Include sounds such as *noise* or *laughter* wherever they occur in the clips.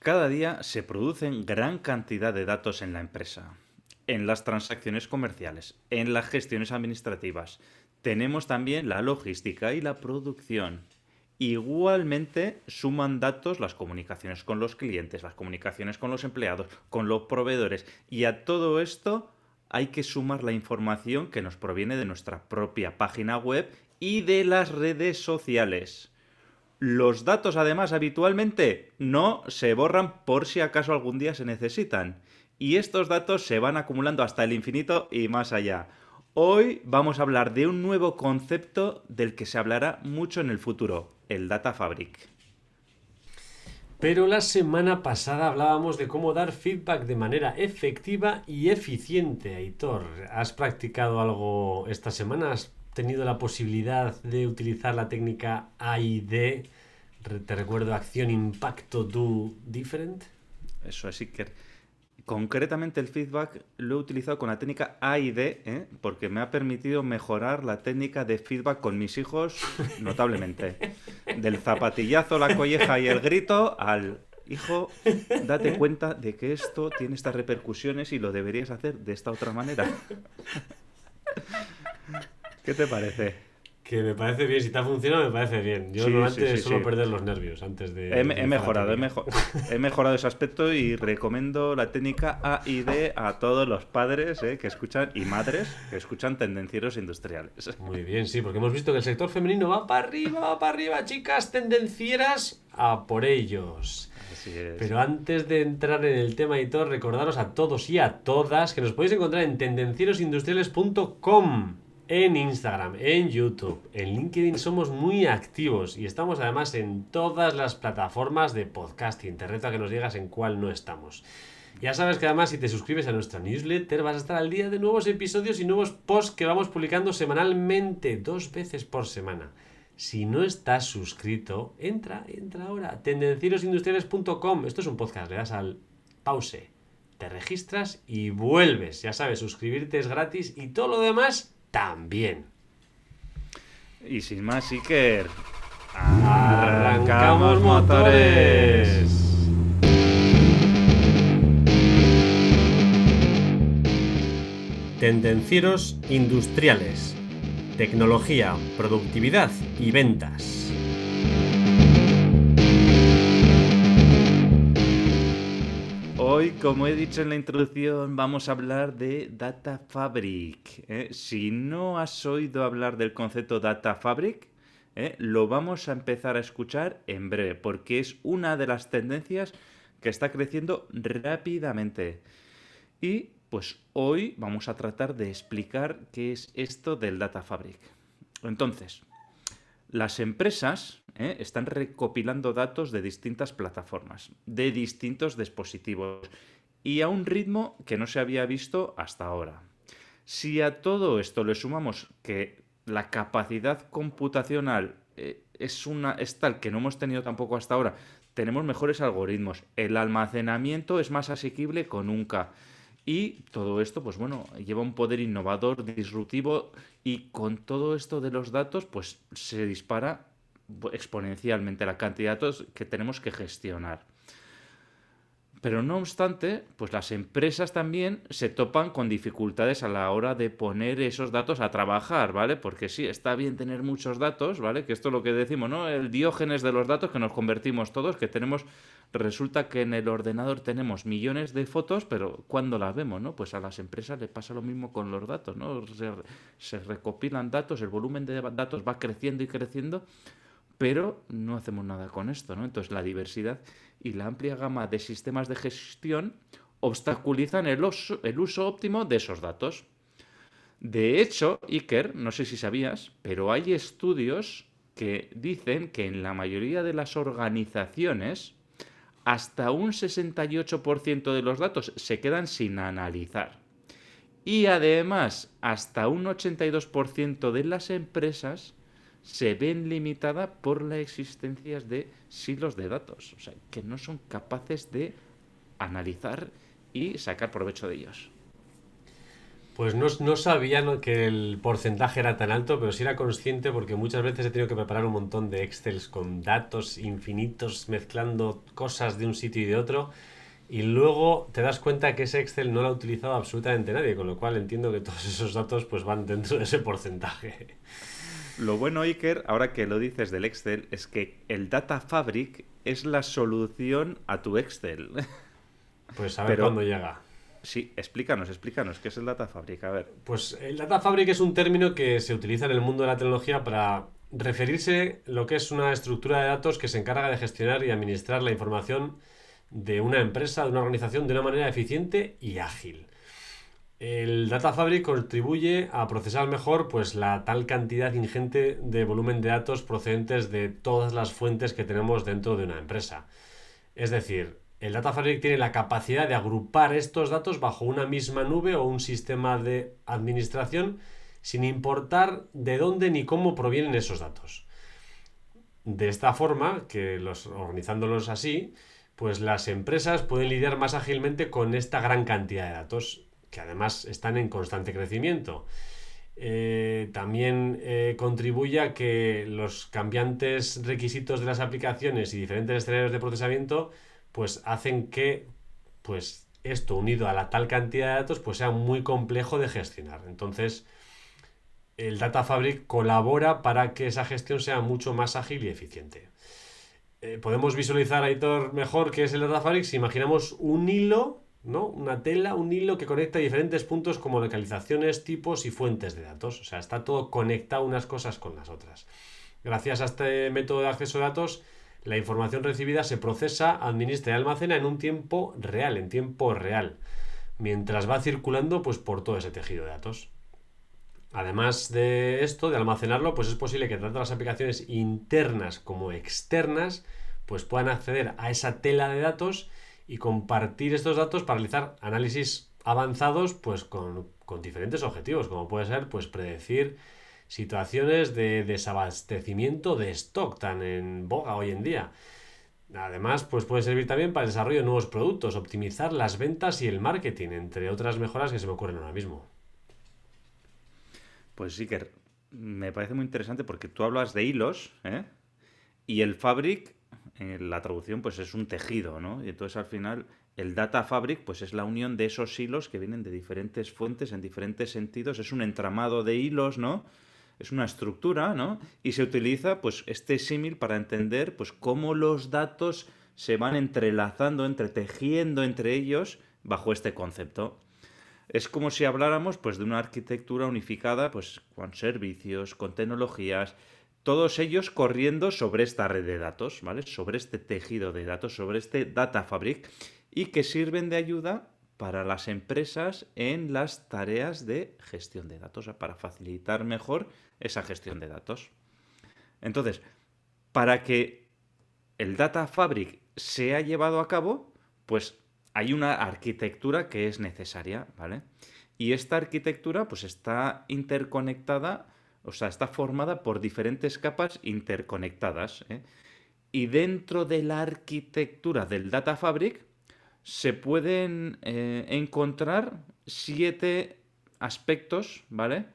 Cada día se producen gran cantidad de datos en la empresa, en las transacciones comerciales, en las gestiones administrativas. Tenemos también la logística y la producción. Igualmente suman datos las comunicaciones con los clientes, las comunicaciones con los empleados, con los proveedores. Y a todo esto hay que sumar la información que nos proviene de nuestra propia página web y de las redes sociales. Los datos además habitualmente no se borran por si acaso algún día se necesitan. Y estos datos se van acumulando hasta el infinito y más allá. Hoy vamos a hablar de un nuevo concepto del que se hablará mucho en el futuro, el Data Fabric. Pero la semana pasada hablábamos de cómo dar feedback de manera efectiva y eficiente. Aitor, ¿has practicado algo esta semana? ¿Has tenido la posibilidad de utilizar la técnica AID? Te recuerdo acción, impacto, do, different. Eso es, Iker. Concretamente el feedback lo he utilizado con la técnica AID, ¿eh? porque me ha permitido mejorar la técnica de feedback con mis hijos *laughs* notablemente. Del zapatillazo, la colleja y el grito al hijo, date cuenta de que esto tiene estas repercusiones y lo deberías hacer de esta otra manera. *laughs* ¿Qué te parece? Que me parece bien, si te ha funcionado, me parece bien. Yo normalmente suelo perder los nervios antes de. He, mejorado, *laughs* he, mejorado ese aspecto y recomiendo la técnica A y D a todos los padres eh, que escuchan y madres que escuchan tendencieros industriales. Muy bien, sí, porque hemos visto que el sector femenino va para arriba, va para arriba, chicas tendencieras, a por ellos. Así es. Pero antes de entrar en el tema y todo, recordaros a todos y a todas que nos podéis encontrar en tendencierosindustriales.com en Instagram, en YouTube, en LinkedIn somos muy activos y estamos además en todas las plataformas de podcasting. Te reto a que nos digas en cuál no estamos. Ya sabes que además si te suscribes a nuestra newsletter vas a estar al día de nuevos episodios y nuevos posts que vamos publicando semanalmente, dos veces por semana. Si no estás suscrito, entra, entra ahora, tendencierosindustriales.com. Esto es un podcast, le das al pause, te registras y vuelves. Ya sabes, suscribirte es gratis y todo lo demás también. Y sin más, Iker, arrancamos motores. Tendencieros industriales. Tecnología, productividad y ventas. Hoy, como he dicho en la introducción, vamos a hablar de Data Fabric. ¿eh? Si no has oído hablar del concepto Data Fabric, ¿eh? lo vamos a empezar a escuchar en breve, porque es una de las tendencias que está creciendo rápidamente. Y pues hoy vamos a tratar de explicar qué es esto del Data Fabric. Entonces, las empresas ¿eh? están recopilando datos de distintas plataformas, de distintos dispositivos y a un ritmo que no se había visto hasta ahora. Si a todo esto le sumamos que la capacidad computacional eh, es, una, es tal que no hemos tenido tampoco hasta ahora, tenemos mejores algoritmos, el almacenamiento es más asequible con nunca. Y todo esto, pues bueno, lleva un poder innovador, disruptivo y con todo esto de los datos, pues se dispara exponencialmente la cantidad de datos que tenemos que gestionar. Pero no obstante, pues las empresas también se topan con dificultades a la hora de poner esos datos a trabajar, ¿vale? Porque sí, está bien tener muchos datos, ¿vale? Que esto es lo que decimos, ¿no? El diógenes de los datos que nos convertimos todos, que tenemos, resulta que en el ordenador tenemos millones de fotos, pero ¿cuándo las vemos, no? Pues a las empresas le pasa lo mismo con los datos, ¿no? Se, se recopilan datos, el volumen de datos va creciendo y creciendo, pero no hacemos nada con esto, ¿no? Entonces la diversidad y la amplia gama de sistemas de gestión obstaculizan el uso, el uso óptimo de esos datos. De hecho, Iker, no sé si sabías, pero hay estudios que dicen que en la mayoría de las organizaciones hasta un 68% de los datos se quedan sin analizar. Y además, hasta un 82% de las empresas se ven limitada por la existencia de silos de datos, o sea, que no son capaces de analizar y sacar provecho de ellos. Pues no, no sabía que el porcentaje era tan alto, pero sí era consciente porque muchas veces he tenido que preparar un montón de Excels con datos infinitos mezclando cosas de un sitio y de otro. Y luego te das cuenta que ese Excel no lo ha utilizado absolutamente nadie, con lo cual entiendo que todos esos datos pues van dentro de ese porcentaje. Lo bueno, Iker, ahora que lo dices del Excel, es que el Data Fabric es la solución a tu Excel. *laughs* Pues a ver cuándo llega. Sí, explícanos, explícanos, ¿qué es el Data Fabric? A ver. Pues el Data Fabric es un término que se utiliza en el mundo de la tecnología para referirse a lo que es una estructura de datos que se encarga de gestionar y administrar la información de una empresa, de una organización, de una manera eficiente y ágil. El Data Fabric contribuye a procesar mejor pues, la tal cantidad ingente de volumen de datos procedentes de todas las fuentes que tenemos dentro de una empresa. Es decir, el Data Fabric tiene la capacidad de agrupar estos datos bajo una misma nube o un sistema de administración sin importar de dónde ni cómo provienen esos datos. De esta forma, que los, organizándolos así, pues las empresas pueden lidiar más ágilmente con esta gran cantidad de datos, que además están en constante crecimiento. Eh, también eh, contribuye a que los cambiantes requisitos de las aplicaciones y diferentes escenarios de procesamiento pues hacen que pues esto unido a la tal cantidad de datos pues sea muy complejo de gestionar. Entonces, el Data Fabric colabora para que esa gestión sea mucho más ágil y eficiente. Eh, podemos visualizar, Aitor, mejor qué es el Data Fabric si imaginamos un hilo, ¿no? Una tela, un hilo que conecta diferentes puntos como localizaciones, tipos y fuentes de datos. O sea, está todo conectado unas cosas con las otras. Gracias a este método de acceso a datos, la información recibida se procesa, administra y almacena en un tiempo real, en tiempo real, mientras va circulando pues, por todo ese tejido de datos. Además de esto, de almacenarlo, pues es posible que tanto las aplicaciones internas como externas pues puedan acceder a esa tela de datos y compartir estos datos para realizar análisis avanzados pues con, con diferentes objetivos, como puede ser pues predecir situaciones de desabastecimiento de stock tan en boga hoy en día. Además, pues puede servir también para el desarrollo de nuevos productos, optimizar las ventas y el marketing, entre otras mejoras que se me ocurren ahora mismo. Pues sí que me parece muy interesante porque tú hablas de hilos, ¿eh? Y el fabric, en la traducción, pues es un tejido, ¿no? Y entonces al final el data fabric, pues es la unión de esos hilos que vienen de diferentes fuentes en diferentes sentidos. Es un entramado de hilos, ¿no? es una estructura, ¿no? Y se utiliza pues este símil para entender pues cómo los datos se van entrelazando, entretejiendo entre ellos bajo este concepto. Es como si habláramos pues de una arquitectura unificada pues con servicios, con tecnologías, todos ellos corriendo sobre esta red de datos, ¿vale? Sobre este tejido de datos, sobre este data fabric y que sirven de ayuda para las empresas en las tareas de gestión de datos, para facilitar mejor esa gestión de datos. Entonces, para que el Data Fabric sea llevado a cabo, pues hay una arquitectura que es necesaria, ¿vale? Y esta arquitectura pues está interconectada, o sea, está formada por diferentes capas interconectadas. ¿eh? Y dentro de la arquitectura del Data Fabric, se pueden eh, encontrar siete aspectos, ¿vale?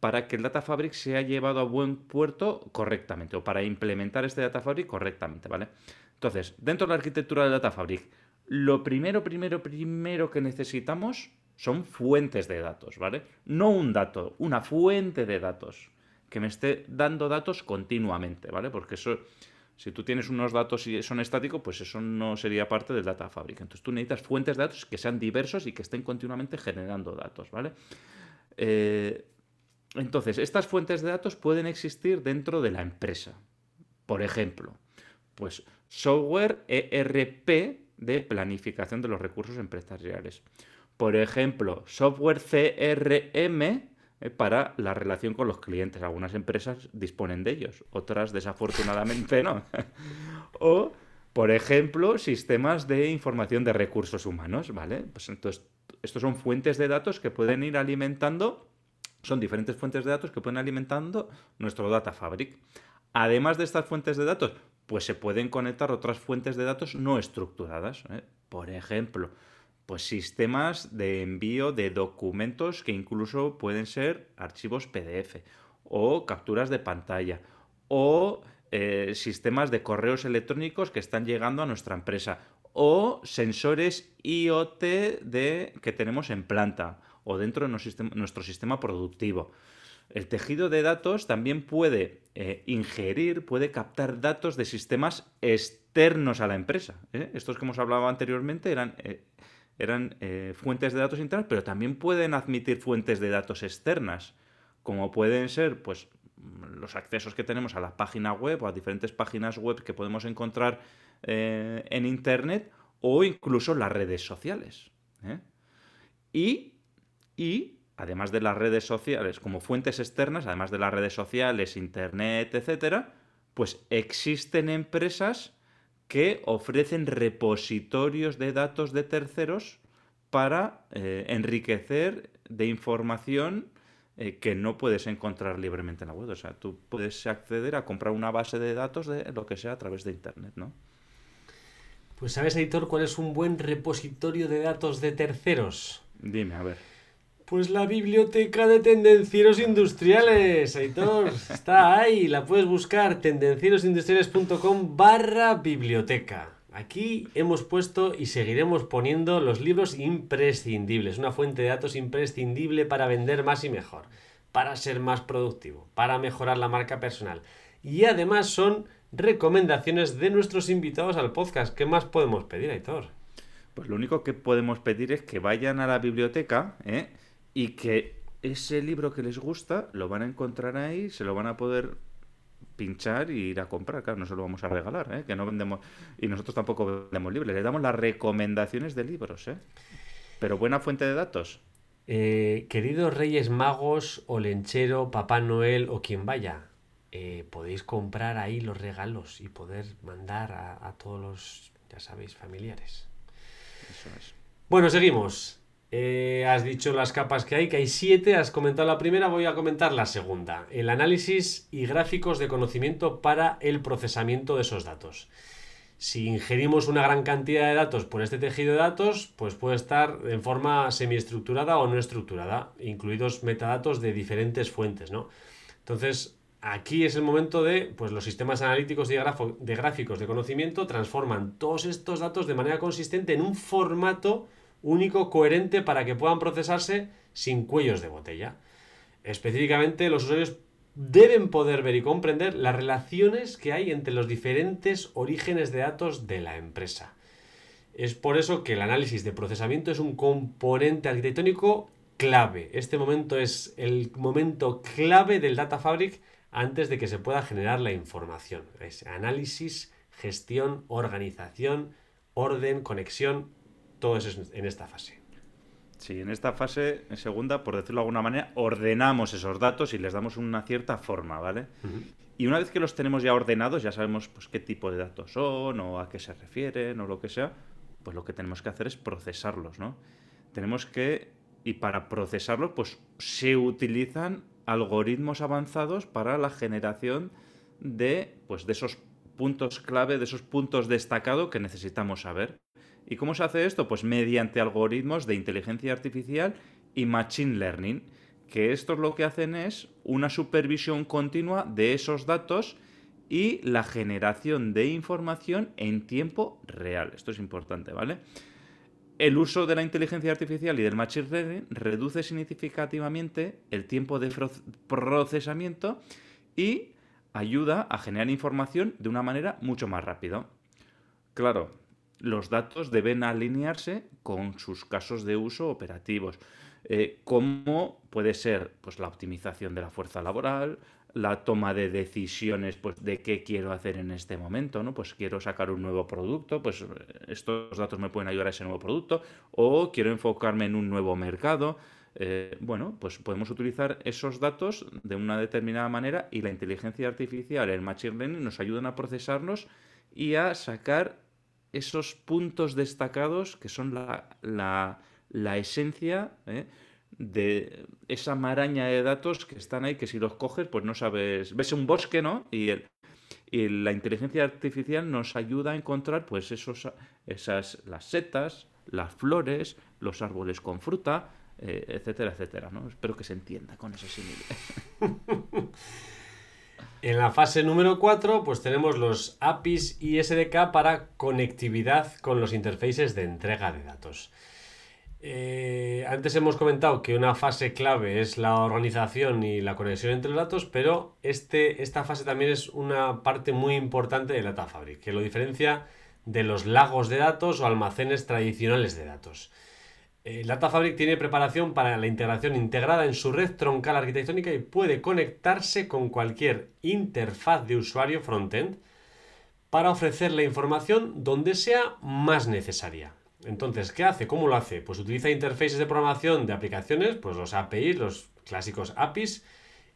Para que el Data Fabric sea llevado a buen puerto correctamente, o para implementar este Data Fabric correctamente, ¿vale? Entonces, dentro de la arquitectura del Data Fabric, lo primero, primero, primero que necesitamos son fuentes de datos, ¿vale? No un dato, una fuente de datos que me esté dando datos continuamente, ¿vale? Porque eso si tú tienes unos datos y son estáticos, pues eso no sería parte del data fabric. Entonces tú necesitas fuentes de datos que sean diversos y que estén continuamente generando datos, ¿vale? Eh, entonces, estas fuentes de datos pueden existir dentro de la empresa. Por ejemplo, pues software ERP de planificación de los recursos empresariales. Por ejemplo, software CRM para la relación con los clientes. Algunas empresas disponen de ellos, otras desafortunadamente *laughs* no. o, por ejemplo, sistemas de información de recursos humanos, ¿vale? Pues entonces, estos son fuentes de datos que pueden ir alimentando, son diferentes fuentes de datos que pueden alimentando nuestro data fabric. Además de estas fuentes de datos, pues se pueden conectar otras fuentes de datos no estructuradas. ¿eh? Por ejemplo, pues sistemas de envío de documentos que incluso pueden ser archivos PDF o capturas de pantalla o eh, sistemas de correos electrónicos que están llegando a nuestra empresa o sensores IoT de, que tenemos en planta o dentro de nuestro sistema, productivo. El tejido de datos también puede eh, ingerir, puede captar datos de sistemas externos a la empresa. ¿eh? Estos que hemos hablado anteriormente eran, eh, eran fuentes de datos internas, pero también pueden admitir fuentes de datos externas, como pueden ser pues, los accesos que tenemos a la página web o a diferentes páginas web que podemos encontrar en Internet o incluso las redes sociales. Y y además de las redes sociales como fuentes externas, además de las redes sociales, internet, etcétera, pues existen empresas que ofrecen repositorios de datos de terceros para eh, enriquecer de información eh, que no puedes encontrar libremente en la web. O sea, tú puedes acceder a comprar una base de datos de lo que sea a través de Internet, ¿no? Pues sabes, editor, cuál es un buen repositorio de datos de terceros. Dime, a ver. Pues la biblioteca de tendencieros industriales, Aitor, está ahí, la puedes buscar, tendencierosindustriales.com barra biblioteca. Aquí hemos puesto y seguiremos poniendo los libros imprescindibles, una fuente de datos imprescindible para vender más y mejor, para ser más productivo, para mejorar la marca personal. Y además son recomendaciones de nuestros invitados al podcast. ¿Qué más podemos pedir, Aitor? Pues lo único que podemos pedir es que vayan a la biblioteca, ¿eh? Y que ese libro que les gusta lo van a encontrar ahí, se lo van a poder pinchar y ir a comprar. Claro, no se lo vamos a regalar, ¿eh? que no vendemos. Y nosotros tampoco vendemos libros, le damos las recomendaciones de libros, ¿eh? Pero buena fuente de datos. Eh, queridos Reyes Magos, o Lenchero, Papá Noel o quien vaya, eh, podéis comprar ahí los regalos y poder mandar a, a todos los, ya sabéis, familiares. Eso es. Bueno, seguimos. Eh, has dicho las capas que hay, que hay siete, has comentado la primera, voy a comentar la segunda. El análisis y gráficos de conocimiento para el procesamiento de esos datos. Si ingerimos una gran cantidad de datos por este tejido de datos, pues puede estar en forma semiestructurada o no estructurada, incluidos metadatos de diferentes fuentes, ¿no? Entonces, aquí es el momento de, pues los sistemas analíticos de, de gráficos de conocimiento transforman todos estos datos de manera consistente en un formato único, coherente para que puedan procesarse sin cuellos de botella. Específicamente, los usuarios deben poder ver y comprender las relaciones que hay entre los diferentes orígenes de datos de la empresa. Es por eso que el análisis de procesamiento es un componente arquitectónico clave. Este momento es el momento clave del Data Fabric antes de que se pueda generar la información. Es análisis, gestión, organización, orden, conexión todo eso es en esta fase. Sí, en esta fase, en segunda, por decirlo de alguna manera, ordenamos esos datos y les damos una cierta forma, ¿vale? Y una vez que los tenemos ya ordenados, ya sabemos pues, qué tipo de datos son o a qué se refieren o lo que sea, pues lo que tenemos que hacer es procesarlos, ¿no? Tenemos que, y para procesarlos, pues se utilizan algoritmos avanzados para la generación de, pues, de esos puntos clave, de esos puntos destacados que necesitamos saber. ¿Y cómo se hace esto? Pues mediante algoritmos de inteligencia artificial y machine learning, que estos lo que hacen es una supervisión continua de esos datos y la generación de información en tiempo real. Esto es importante, ¿vale? El uso de la inteligencia artificial y del machine learning reduce significativamente el tiempo de procesamiento y ayuda a generar información de una manera mucho más rápida. Claro, los datos deben alinearse con sus casos de uso operativos, eh, como puede ser pues, la optimización de la fuerza laboral, la toma de decisiones pues, de qué quiero hacer en este momento, ¿no? Pues quiero sacar un nuevo producto, pues estos datos me pueden ayudar a ese nuevo producto, o quiero enfocarme en un nuevo mercado. Eh, bueno, pues podemos utilizar esos datos de una determinada manera y la inteligencia artificial, el machine learning, nos ayudan a procesarlos y a sacar esos puntos destacados que son la, esencia ¿eh? de esa maraña de datos que están ahí, que si los coges, pues no sabes, ves un bosque, ¿no? Y, el, y la inteligencia artificial nos ayuda a encontrar, pues, esos, esas, las setas, las flores, los árboles con fruta, eh, etcétera, etcétera. ¿no? Espero que se entienda con ese símil. *laughs* En la fase número 4, pues tenemos los APIs y SDK para conectividad con los interfaces de entrega de datos. Eh, antes hemos comentado que una fase clave es la organización y la conexión entre los datos, pero este, esta fase también es una parte muy importante de Data Fabric, que lo diferencia de los lagos de datos o almacenes tradicionales de datos. Data Fabric tiene preparación para la integración integrada en su red troncal arquitectónica y puede conectarse con cualquier interfaz de usuario frontend para ofrecer la información donde sea más necesaria. Entonces, ¿qué hace? ¿Cómo lo hace? Pues utiliza interfaces de programación de aplicaciones, pues los APIs, los clásicos APIs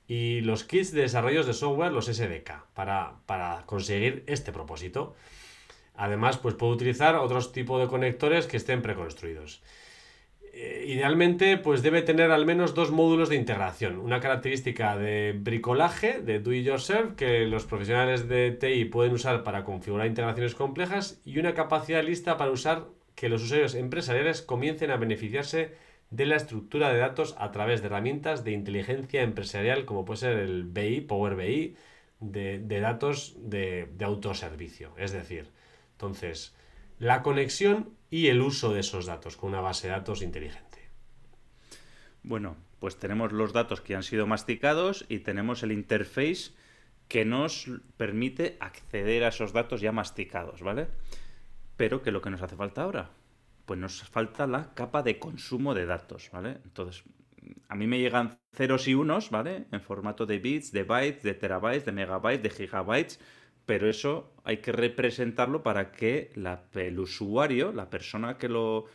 y los kits de desarrollos de software, los SDK, para, para conseguir este propósito. Además, pues puede utilizar otros tipos de conectores que estén preconstruidos. Eh, idealmente, pues debe tener al menos dos módulos de integración. Una característica de bricolaje, de do it yourself, que los profesionales de TI pueden usar para configurar integraciones complejas, y una capacidad lista para usar que los usuarios empresariales comiencen a beneficiarse de la estructura de datos a través de herramientas de inteligencia empresarial, como puede ser el BI, Power BI, de, datos de, de autoservicio. Es decir, entonces, la conexión y el uso de esos datos con una base de datos inteligente. Bueno, pues tenemos los datos que han sido masticados y tenemos el interface que nos permite acceder a esos datos ya masticados, ¿vale? Pero ¿qué es lo que nos hace falta ahora? Pues nos falta la capa de consumo de datos, ¿vale? Entonces, a mí me llegan ceros y unos, ¿vale? En formato de bits, de bytes, de terabytes, de megabytes, de gigabytes, pero eso hay que representarlo para que el usuario, la persona que lo,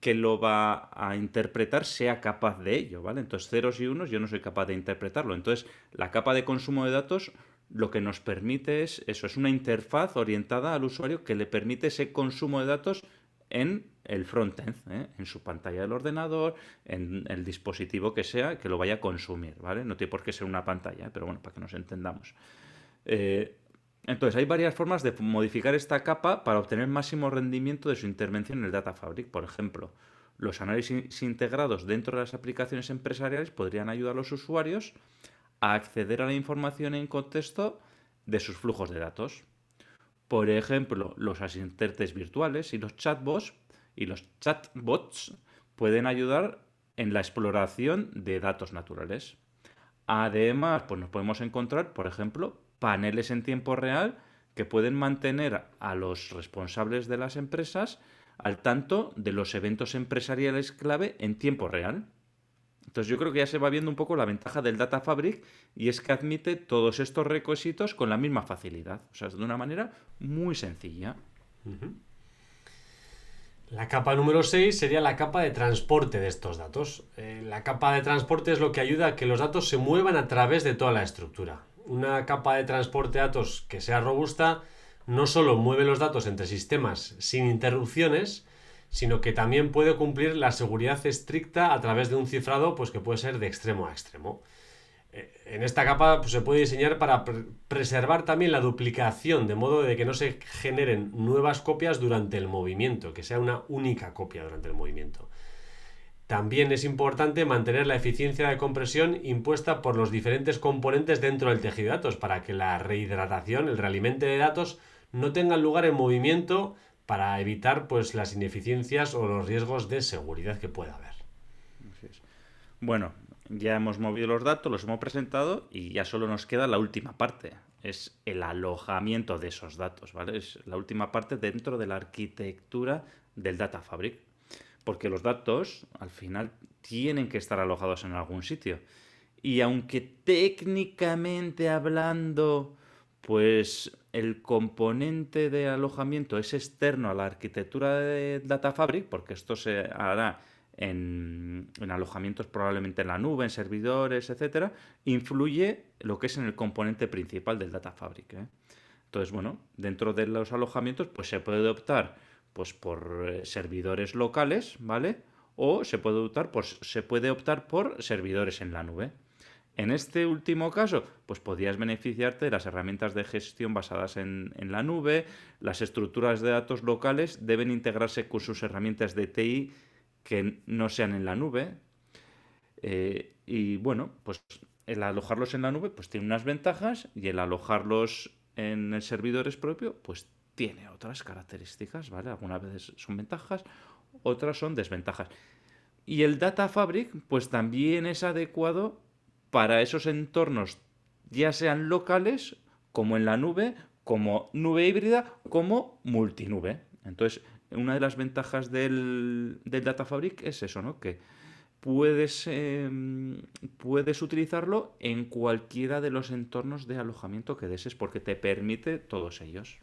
que lo va a interpretar, sea capaz de ello, ¿vale? Entonces, ceros y unos yo no soy capaz de interpretarlo. Entonces, la capa de consumo de datos lo que nos permite es eso, es una interfaz orientada al usuario que le permite ese consumo de datos en el frontend, ¿eh? en su pantalla del ordenador, en el dispositivo que sea, que lo vaya a consumir, ¿vale? No tiene por qué ser una pantalla, pero bueno, para que nos entendamos. Eh, entonces, hay varias formas de modificar esta capa para obtener máximo rendimiento de su intervención en el Data Fabric. Por ejemplo, los análisis integrados dentro de las aplicaciones empresariales podrían ayudar a los usuarios a acceder a la información en contexto de sus flujos de datos. Por ejemplo, los asistentes virtuales y los chatbots y los chatbots pueden ayudar en la exploración de datos naturales. Además, pues nos podemos encontrar, por ejemplo, paneles en tiempo real que pueden mantener a los responsables de las empresas al tanto de los eventos empresariales clave en tiempo real. Entonces yo creo que ya se va viendo un poco la ventaja del Data Fabric y es que admite todos estos requisitos con la misma facilidad, o sea, de una manera muy sencilla. La capa número 6 sería la capa de transporte de estos datos. Eh, la capa de transporte es lo que ayuda a que los datos se muevan a través de toda la estructura una capa de transporte de datos que sea robusta no solo mueve los datos entre sistemas sin interrupciones, sino que también puede cumplir la seguridad estricta a través de un cifrado pues, que puede ser de extremo a extremo. Eh, en esta capa pues, se puede diseñar para preservar también la duplicación, de modo de que no se generen nuevas copias durante el movimiento, que sea una única copia durante el movimiento. También es importante mantener la eficiencia de compresión impuesta por los diferentes componentes dentro del tejido de datos para que la rehidratación, el realimente de datos, no tengan lugar en movimiento para evitar pues, las ineficiencias o los riesgos de seguridad que pueda haber. Bueno, ya hemos movido los datos, los hemos presentado y ya solo nos queda la última parte. Es el alojamiento de esos datos, ¿vale? Es la última parte dentro de la arquitectura del Data Fabric porque los datos al final tienen que estar alojados en algún sitio. Y aunque técnicamente hablando, pues el componente de alojamiento es externo a la arquitectura de Data Fabric, porque esto se hará en, alojamientos probablemente en la nube, en servidores, etcétera, influye lo que es en el componente principal del Data Fabric. ¿eh? Entonces, bueno, dentro de los alojamientos, pues se puede optar pues por eh, servidores locales, ¿vale? O se puede optar, pues, se puede optar por servidores en la nube. En este último caso, pues podrías beneficiarte de las herramientas de gestión basadas en, la nube. Las estructuras de datos locales deben integrarse con sus herramientas de TI que no sean en la nube. Eh, y bueno, pues el alojarlos en la nube pues tiene unas ventajas y el alojarlos en el servidor es propio pues tiene otras características, ¿vale? Algunas veces son ventajas, otras son desventajas. Y el Data Fabric pues también es adecuado para esos entornos, ya sean locales, como en la nube, como nube híbrida, como multinube. Entonces, una de las ventajas del, Data Fabric es eso, ¿no? Que puedes, em, puedes utilizarlo en cualquiera de los entornos de alojamiento que desees, porque te permite todos ellos.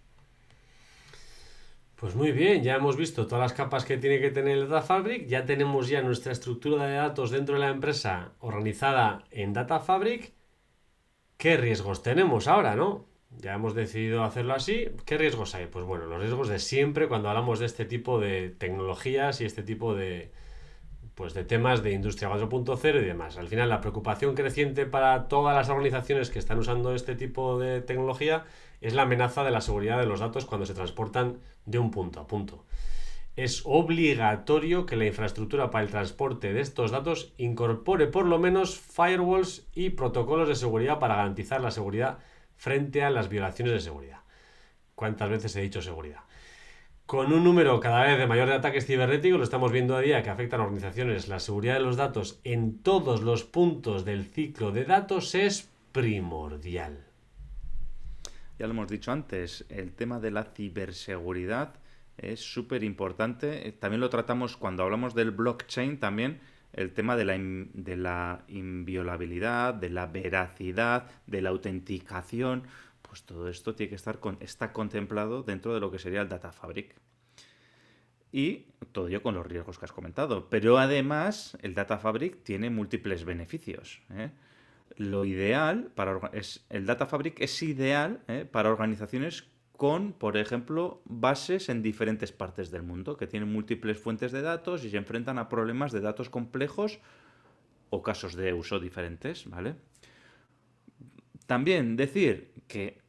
Pues muy bien, ya hemos visto todas las capas que tiene que tener el Data Fabric, ya tenemos ya nuestra estructura de datos dentro de la empresa organizada en Data Fabric. ¿Qué riesgos tenemos ahora, no? Ya hemos decidido hacerlo así. ¿Qué riesgos hay? Pues bueno, los riesgos de siempre cuando hablamos de este tipo de tecnologías y este tipo de, pues de temas de industria 4.0 y demás. Al final, la preocupación creciente para todas las organizaciones que están usando este tipo de tecnología es la amenaza de la seguridad de los datos cuando se transportan de un punto a punto. Es obligatorio que la infraestructura para el transporte de estos datos incorpore por lo menos firewalls y protocolos de seguridad para garantizar la seguridad frente a las violaciones de seguridad. ¿Cuántas veces he dicho seguridad? Con un número cada vez de mayor de ataques cibernéticos, lo estamos viendo a día que afectan a organizaciones, la seguridad de los datos en todos los puntos del ciclo de datos es primordial. Ya lo hemos dicho antes, el tema de la ciberseguridad es súper importante. Eh, también lo tratamos cuando hablamos del blockchain también, el tema de la, de la inviolabilidad, de la veracidad, de la autenticación pues todo esto tiene que estar con, está contemplado dentro de lo que sería el Data Fabric. Y todo ello con los riesgos que has comentado. Pero además, el Data Fabric tiene múltiples beneficios. ¿eh? Lo ideal para es el Data Fabric es ideal ¿eh? para organizaciones con, por ejemplo, bases en diferentes partes del mundo, que tienen múltiples fuentes de datos y se enfrentan a problemas de datos complejos o casos de uso diferentes, ¿vale? También decir que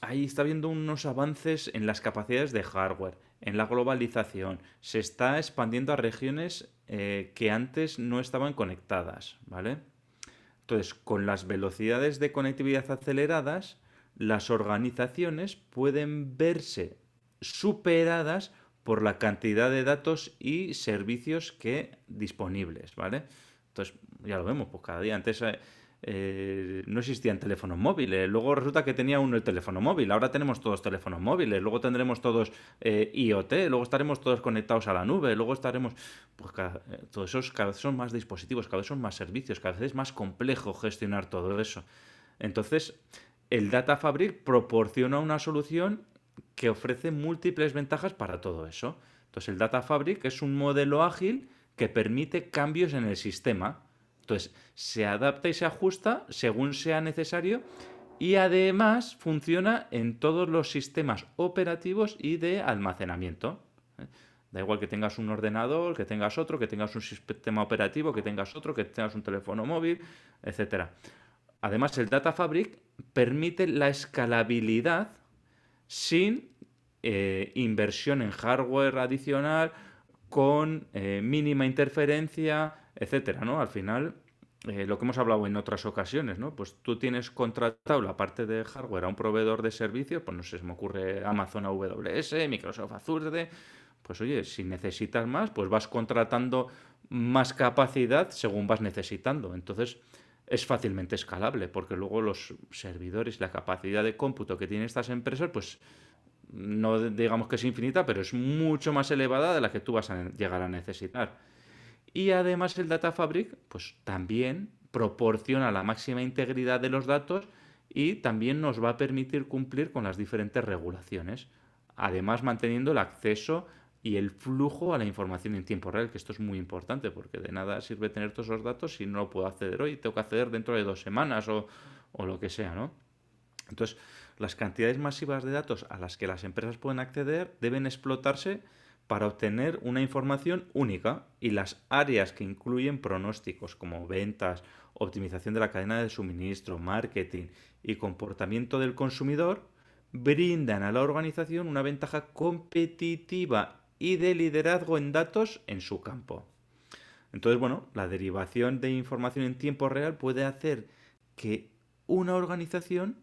ahí está habiendo unos avances en las capacidades de hardware, en la globalización, se está expandiendo a regiones eh, que antes no estaban conectadas, ¿vale? Entonces, con las velocidades de conectividad aceleradas, las organizaciones pueden verse superadas por la cantidad de datos y servicios que disponibles, ¿vale? Entonces, ya lo vemos, pues cada día antes eh, no existían teléfonos móviles. Luego resulta que tenía uno el teléfono móvil. Ahora tenemos todos teléfonos móviles. Luego tendremos todos eh, IoT. Luego estaremos todos conectados a la nube. Luego estaremos. Pues eh, todos esos cada vez son más dispositivos, cada vez son más servicios, cada vez es más complejo gestionar todo eso. Entonces, el Data Fabric proporciona una solución que ofrece múltiples ventajas para todo eso. Entonces, el Data Fabric es un modelo ágil que permite cambios en el sistema entonces, se adapta y se ajusta según sea necesario y además funciona en todos los sistemas operativos y de almacenamiento. Da igual que tengas un ordenador, que tengas otro, que tengas un sistema operativo, que tengas otro, que tengas un teléfono móvil, etc. Además, el Data Fabric permite la escalabilidad sin eh, inversión en hardware adicional, con eh, mínima interferencia, etcétera, ¿no? Al final, eh, lo que hemos hablado en otras ocasiones, ¿no? Pues tú tienes contratado la parte de hardware a un proveedor de servicios, pues no se me ocurre Amazon AWS, Microsoft Azure, pues oye, si necesitas más, pues vas contratando más capacidad según vas necesitando. Entonces, es fácilmente escalable, porque luego los servidores, la capacidad de cómputo que tienen estas empresas, pues no digamos que es infinita, pero es mucho más elevada de la que tú vas a llegar a necesitar. Y además el Data Fabric pues también proporciona la máxima integridad de los datos y también nos va a permitir cumplir con las diferentes regulaciones, además manteniendo el acceso y el flujo a la información en tiempo real, que esto es muy importante porque de nada sirve tener todos esos datos si no lo puedo acceder hoy, tengo que acceder dentro de dos semanas o, o lo que sea, ¿no? Entonces, las cantidades masivas de datos a las que las empresas pueden acceder deben explotarse para obtener una información única y las áreas que incluyen pronósticos como ventas, optimización de la cadena de suministro, marketing y comportamiento del consumidor brindan a la organización una ventaja competitiva y de liderazgo en datos en su campo. Entonces, bueno, la derivación de información en tiempo real puede hacer que una organización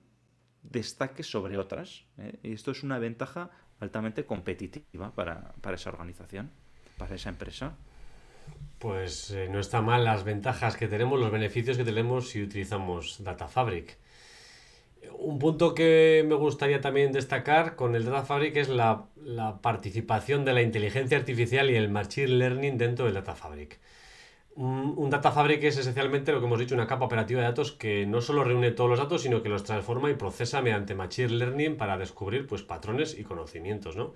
destaque sobre otras. ¿eh? Y esto es una ventaja altamente competitiva para, esa organización, para esa empresa. Pues eh, no está mal las ventajas que tenemos, los beneficios que tenemos si utilizamos Data Fabric. Un punto que me gustaría también destacar con el Data Fabric es la, la participación de la inteligencia artificial y el machine learning dentro del Data Fabric. Un, Data Fabric es esencialmente lo que hemos dicho, una capa operativa de datos que no solo reúne todos los datos, sino que los transforma y procesa mediante Machine Learning para descubrir pues, patrones y conocimientos. ¿no?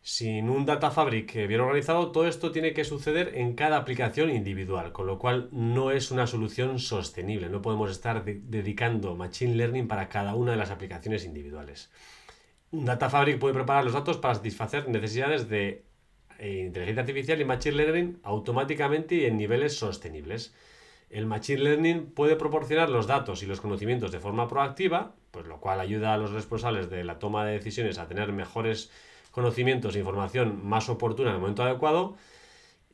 Sin un Data Fabric bien organizado, todo esto tiene que suceder en cada aplicación individual, con lo cual no es una solución sostenible. No podemos estar dedicando Machine Learning para cada una de las aplicaciones individuales. Un Data Fabric puede preparar los datos para satisfacer necesidades de eh, inteligencia artificial y machine learning automáticamente y en niveles sostenibles. El machine learning puede proporcionar los datos y los conocimientos de forma proactiva, pues lo cual ayuda a los responsables de la toma de decisiones a tener mejores conocimientos e información más oportuna en el momento adecuado.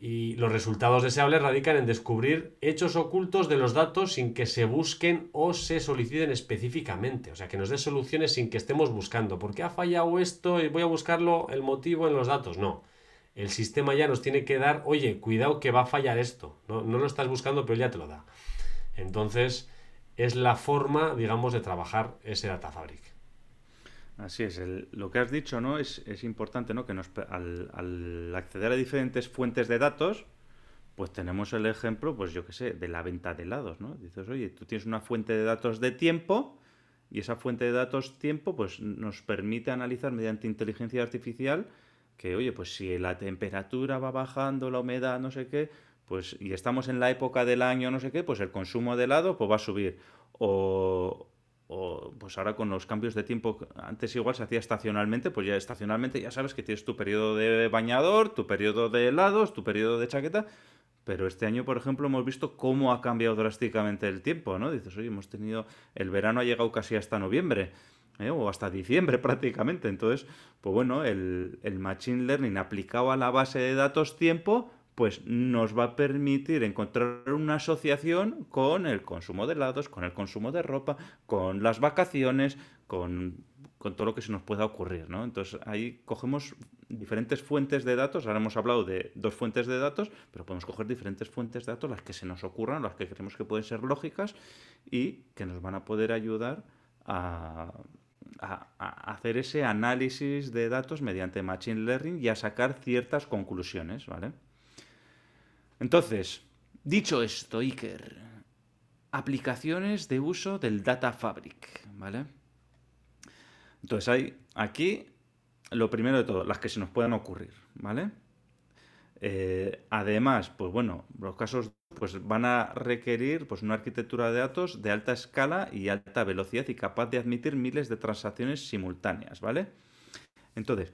Y los resultados deseables radican en descubrir hechos ocultos de los datos sin que se busquen o se soliciten específicamente. O sea, que nos dé soluciones sin que estemos buscando. ¿Por qué ha fallado esto? Y voy a buscarlo el motivo en los datos. No el sistema ya nos tiene que dar, oye, cuidado que va a fallar esto. No, lo estás buscando, pero ya te lo da. Entonces, es la forma, digamos, de trabajar ese Data Fabric. Así es, lo que has dicho, ¿no? Es, importante, ¿no? Que nos, al, acceder a diferentes fuentes de datos, pues tenemos el ejemplo, pues yo qué sé, de la venta de helados, ¿no? Dices, oye, tú tienes una fuente de datos de tiempo y esa fuente de datos tiempo, pues nos permite analizar mediante inteligencia artificial que, oye, pues si la temperatura va bajando, la humedad, no sé qué, pues y estamos en la época del año, no sé qué, pues el consumo de helado pues va a subir. O, o pues ahora con los cambios de tiempo, antes igual se hacía estacionalmente, pues ya estacionalmente ya sabes que tienes tu periodo de bañador, tu periodo de helados, tu periodo de chaqueta, pero este año, por ejemplo, hemos visto cómo ha cambiado drásticamente el tiempo, ¿no? Dices, oye, hemos tenido, el verano ha llegado casi hasta noviembre. ¿Eh? o hasta diciembre *laughs* prácticamente. Entonces, pues bueno, el, Machine Learning aplicado a la base de datos tiempo, pues nos va a permitir encontrar una asociación con el consumo de helados, con el consumo de ropa, con las vacaciones, con, todo lo que se nos pueda ocurrir, ¿no? Entonces ahí cogemos diferentes fuentes de datos, ahora hemos hablado de dos fuentes de datos, pero podemos coger diferentes fuentes de datos, las que se nos ocurran, las que creemos que pueden ser lógicas y que nos van a poder ayudar a, a, hacer ese análisis de datos mediante Machine Learning y a sacar ciertas conclusiones, ¿vale? Entonces, dicho esto, Iker, aplicaciones de uso del Data Fabric, ¿vale? Entonces hay aquí lo primero de todo, las que se nos puedan ocurrir, ¿vale? Eh, además, pues bueno, los casos pues van a requerir pues, una arquitectura de datos de alta escala y alta velocidad y capaz de admitir miles de transacciones simultáneas, ¿vale? Entonces,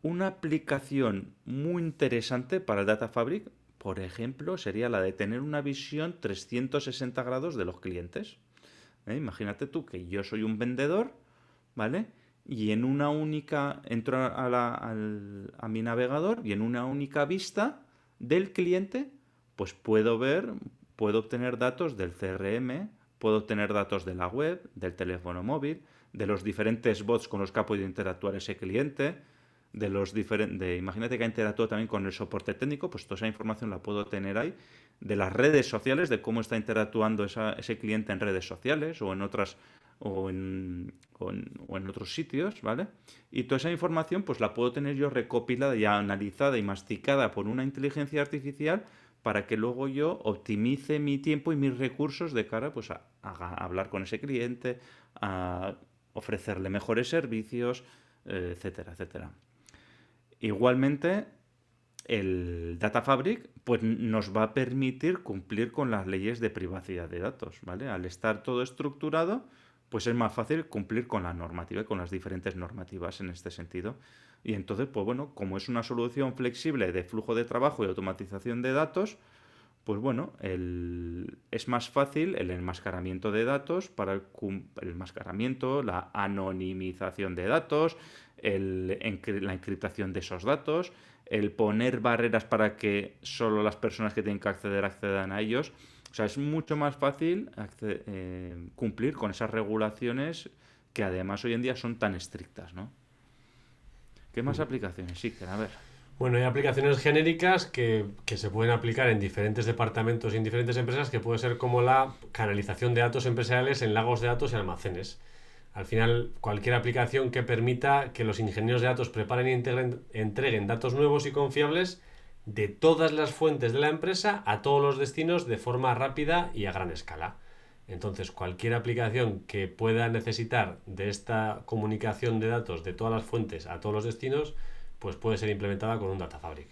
una aplicación muy interesante para el Data Fabric, por ejemplo, sería la de tener una visión 360 grados de los clientes. ¿Eh? Imagínate tú que yo soy un vendedor, ¿vale? Y en una única, entro a, a mi navegador y en una única vista del cliente pues puedo ver, puedo obtener datos del CRM, puedo obtener datos de la web, del teléfono móvil, de los diferentes bots con los que ha podido interactuar ese cliente, de los diferentes, imagínate que ha interactuado también con el soporte técnico, pues toda esa información la puedo tener ahí, de las redes sociales, de cómo está interactuando ese cliente en redes sociales o en otras o en, otros sitios, ¿vale? Y toda esa información pues la puedo tener yo recopilada y analizada y masticada por una inteligencia artificial para que luego yo optimice mi tiempo y mis recursos de cara pues, a, hablar con ese cliente, a ofrecerle mejores servicios, etcétera, etcétera. Igualmente, el Data Fabric pues, nos va a permitir cumplir con las leyes de privacidad de datos. ¿vale? Al estar todo estructurado, pues es más fácil cumplir con la normativa y con las diferentes normativas en este sentido. Y entonces, pues bueno, como es una solución flexible de flujo de trabajo y automatización de datos, pues bueno, es más fácil el enmascaramiento de datos para el, enmascaramiento, la anonimización de datos, la encriptación de esos datos, el poner barreras para que solo las personas que tienen que acceder accedan a ellos. O sea, es mucho más fácil eh, cumplir con esas regulaciones que además hoy en día son tan estrictas, ¿no? ¿Qué más mm. aplicaciones? Sí, que a ver. Bueno, hay aplicaciones genéricas que, se pueden aplicar en diferentes departamentos y en diferentes empresas, que puede ser como la canalización de datos empresariales en lagos de datos y almacenes. Al final, cualquier aplicación que permita que los ingenieros de datos preparen y entreguen datos nuevos y confiables de todas las fuentes de la empresa a todos los destinos de forma rápida y a gran escala. Entonces, cualquier aplicación que pueda necesitar de esta comunicación de datos de todas las fuentes a todos los destinos, pues puede ser implementada con un Data Fabric.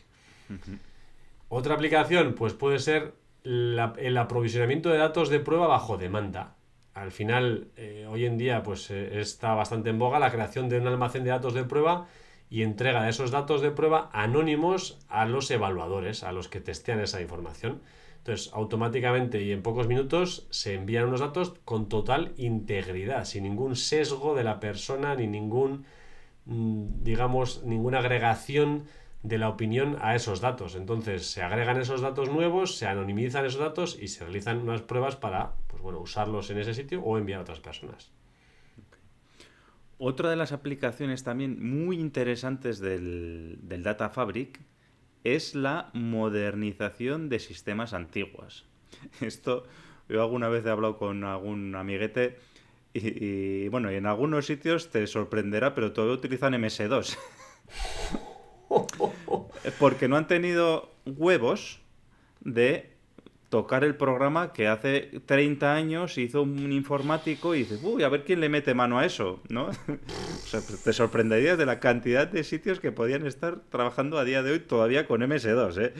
Otra aplicación, pues puede ser el aprovisionamiento de datos de prueba bajo demanda. Al final, eh, hoy en día, pues eh, está bastante en boga la creación de un almacén de datos de prueba y entrega de esos datos de prueba anónimos a los evaluadores, a los que testean esa información. Entonces, automáticamente y en pocos minutos se envían unos datos con total integridad, sin ningún sesgo de la persona ni ningún Mm, digamos, ninguna agregación de la opinión a esos datos. Entonces se agregan esos datos nuevos, se anonimizan esos datos y se realizan unas pruebas para bueno, usarlos en ese sitio o enviar a otras personas. Otra de las aplicaciones también muy interesantes del, del Data Fabric es la modernización de sistemas antiguos. *laughs* Esto yo alguna vez he hablado con algún amiguete y, bueno, y en algunos sitios te sorprenderá, pero todavía utilizan MS2. *laughs* *laughs* Porque no han tenido huevos de tocar el programa que hace 30 años hizo un informático y dices, uy, a ver quién le mete mano a eso, ¿no? *laughs* sea, te sorprenderías de la cantidad de sitios que podían estar trabajando a día de hoy todavía con MS2, ¿eh?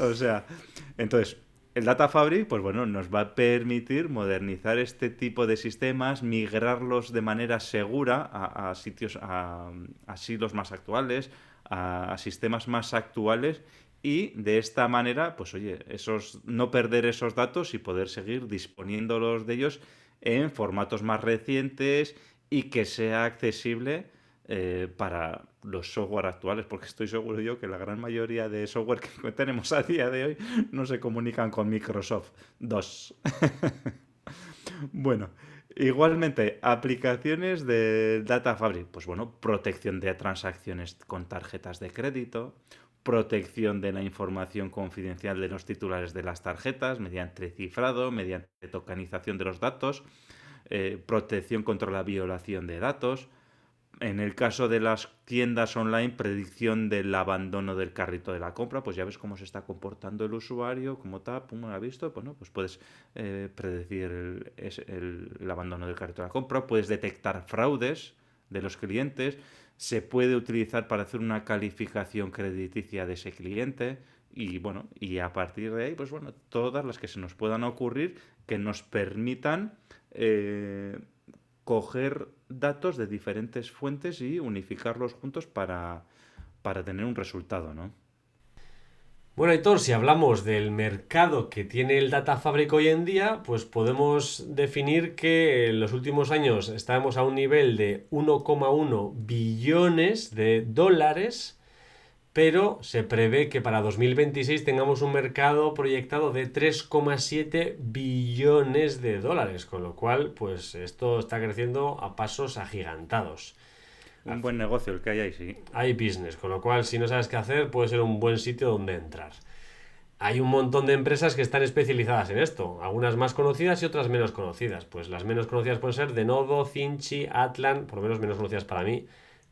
O sea, entonces, el Data Fabric, pues bueno, nos va a permitir modernizar este tipo de sistemas, migrarlos de manera segura a, sitios, a, siglos más actuales, a, sistemas más actuales y de esta manera, pues oye, esos, no perder esos datos y poder seguir disponiéndolos de ellos en formatos más recientes y que sea accesible eh, para los software actuales, porque estoy seguro yo que la gran mayoría de software que *laughs* tenemos a día de hoy no se comunican con Microsoft 2. *laughs* bueno, igualmente, aplicaciones de Data Fabric, pues bueno, protección de transacciones con tarjetas de crédito, protección de la información confidencial de los titulares de las tarjetas mediante cifrado, mediante tokenización de los datos, eh, protección contra la violación de datos, en el caso de las tiendas online, predicción del abandono del carrito de la compra, pues ya ves cómo se está comportando el usuario, cómo está, pum, ha visto, pues, pues puedes eh, predecir el, abandono del carrito de la compra, puedes detectar fraudes de los clientes, se puede utilizar para hacer una calificación crediticia de ese cliente y bueno, y a partir de ahí, pues bueno, todas las que se nos puedan ocurrir que nos permitan eh, coger datos de diferentes fuentes y unificarlos juntos para, tener un resultado, ¿no? Bueno, Héctor, si hablamos del mercado que tiene el Data Fabric hoy en día, pues podemos definir que en los últimos años estamos a un nivel de 1,1 billones de dólares pero se prevé que para 2026 tengamos un mercado proyectado de 3,7 billones de dólares, con lo cual, pues esto está creciendo a pasos agigantados. Un buen negocio el que hay ahí, sí. Hay business, con lo cual, si no sabes qué hacer, puede ser un buen sitio donde entrar. Hay un montón de empresas que están especializadas en esto, algunas más conocidas y otras menos conocidas. Pues las menos conocidas pueden ser Denodo, Cinchi, Atlan, por lo menos menos conocidas para mí,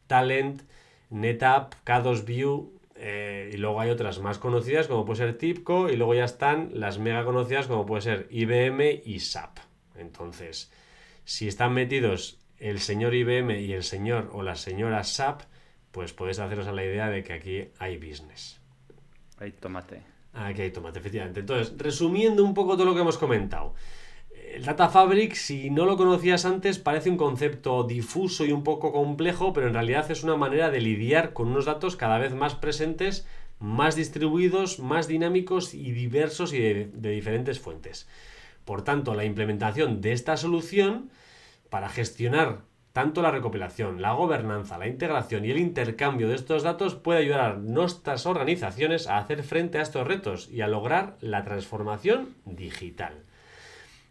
Talent, NetApp, K2View, eh, y luego hay otras más conocidas como puede ser Tipco y luego ya están las mega conocidas como puede ser IBM y SAP. Entonces, si están metidos el señor IBM y el señor o la señora SAP, pues podéis haceros a la idea de que aquí hay business. Hay tomate. Aquí hay tomate, efectivamente. Entonces, resumiendo un poco todo lo que hemos comentado el Data Fabric, si no lo conocías antes, parece un concepto difuso y un poco complejo, pero en realidad es una manera de lidiar con unos datos cada vez más presentes, más distribuidos, más dinámicos y diversos y de, de diferentes fuentes. Por tanto, la implementación de esta solución para gestionar tanto la recopilación, la gobernanza, la integración y el intercambio de estos datos puede ayudar a nuestras organizaciones a hacer frente a estos retos y a lograr la transformación digital.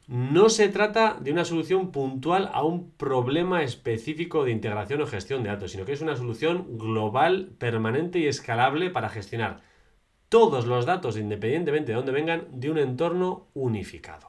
No se trata de una solución puntual a un problema específico de integración o gestión de datos, sino que es una solución global, permanente y escalable para gestionar todos los datos, independientemente de dónde vengan, de un entorno unificado.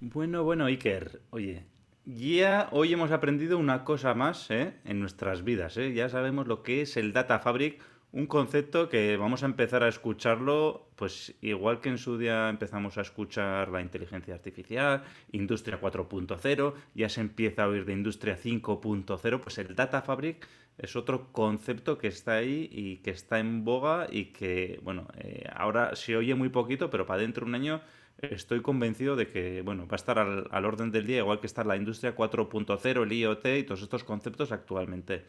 Bueno, bueno, Iker, oye, ya hoy hemos aprendido una cosa más ¿eh? en nuestras vidas. ¿eh? Ya sabemos lo que es el Data Fabric, un concepto que vamos a empezar a escucharlo, pues igual que en su día empezamos a escuchar la inteligencia artificial, Industria 4.0, ya se empieza a oír de Industria 5.0, pues el Data Fabric es otro concepto que está ahí y que está en boga y que, bueno, eh, ahora se oye muy poquito, pero para dentro de un año estoy convencido de que bueno, va a estar al, al orden del día, igual que está la industria 4.0, el IoT y todos estos conceptos actualmente.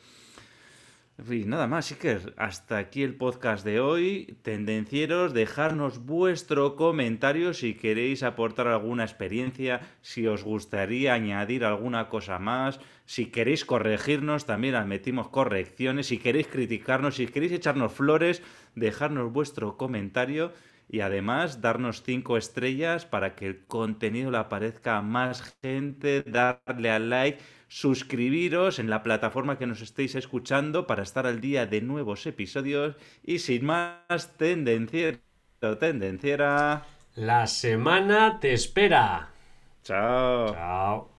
Y nada más, Iker, hasta aquí el podcast de hoy. Tendencieros, dejarnos vuestro comentario si queréis aportar alguna experiencia, si os gustaría añadir alguna cosa más, si queréis corregirnos, también admitimos correcciones, si queréis criticarnos, si queréis echarnos flores, dejarnos vuestro comentario y además darnos cinco estrellas para que el contenido le aparezca a más gente, darle al like, suscribiros en la plataforma que nos estéis escuchando para estar al día de nuevos episodios y sin más tendenciero, tendenciera. La semana te espera. Chao. Chao.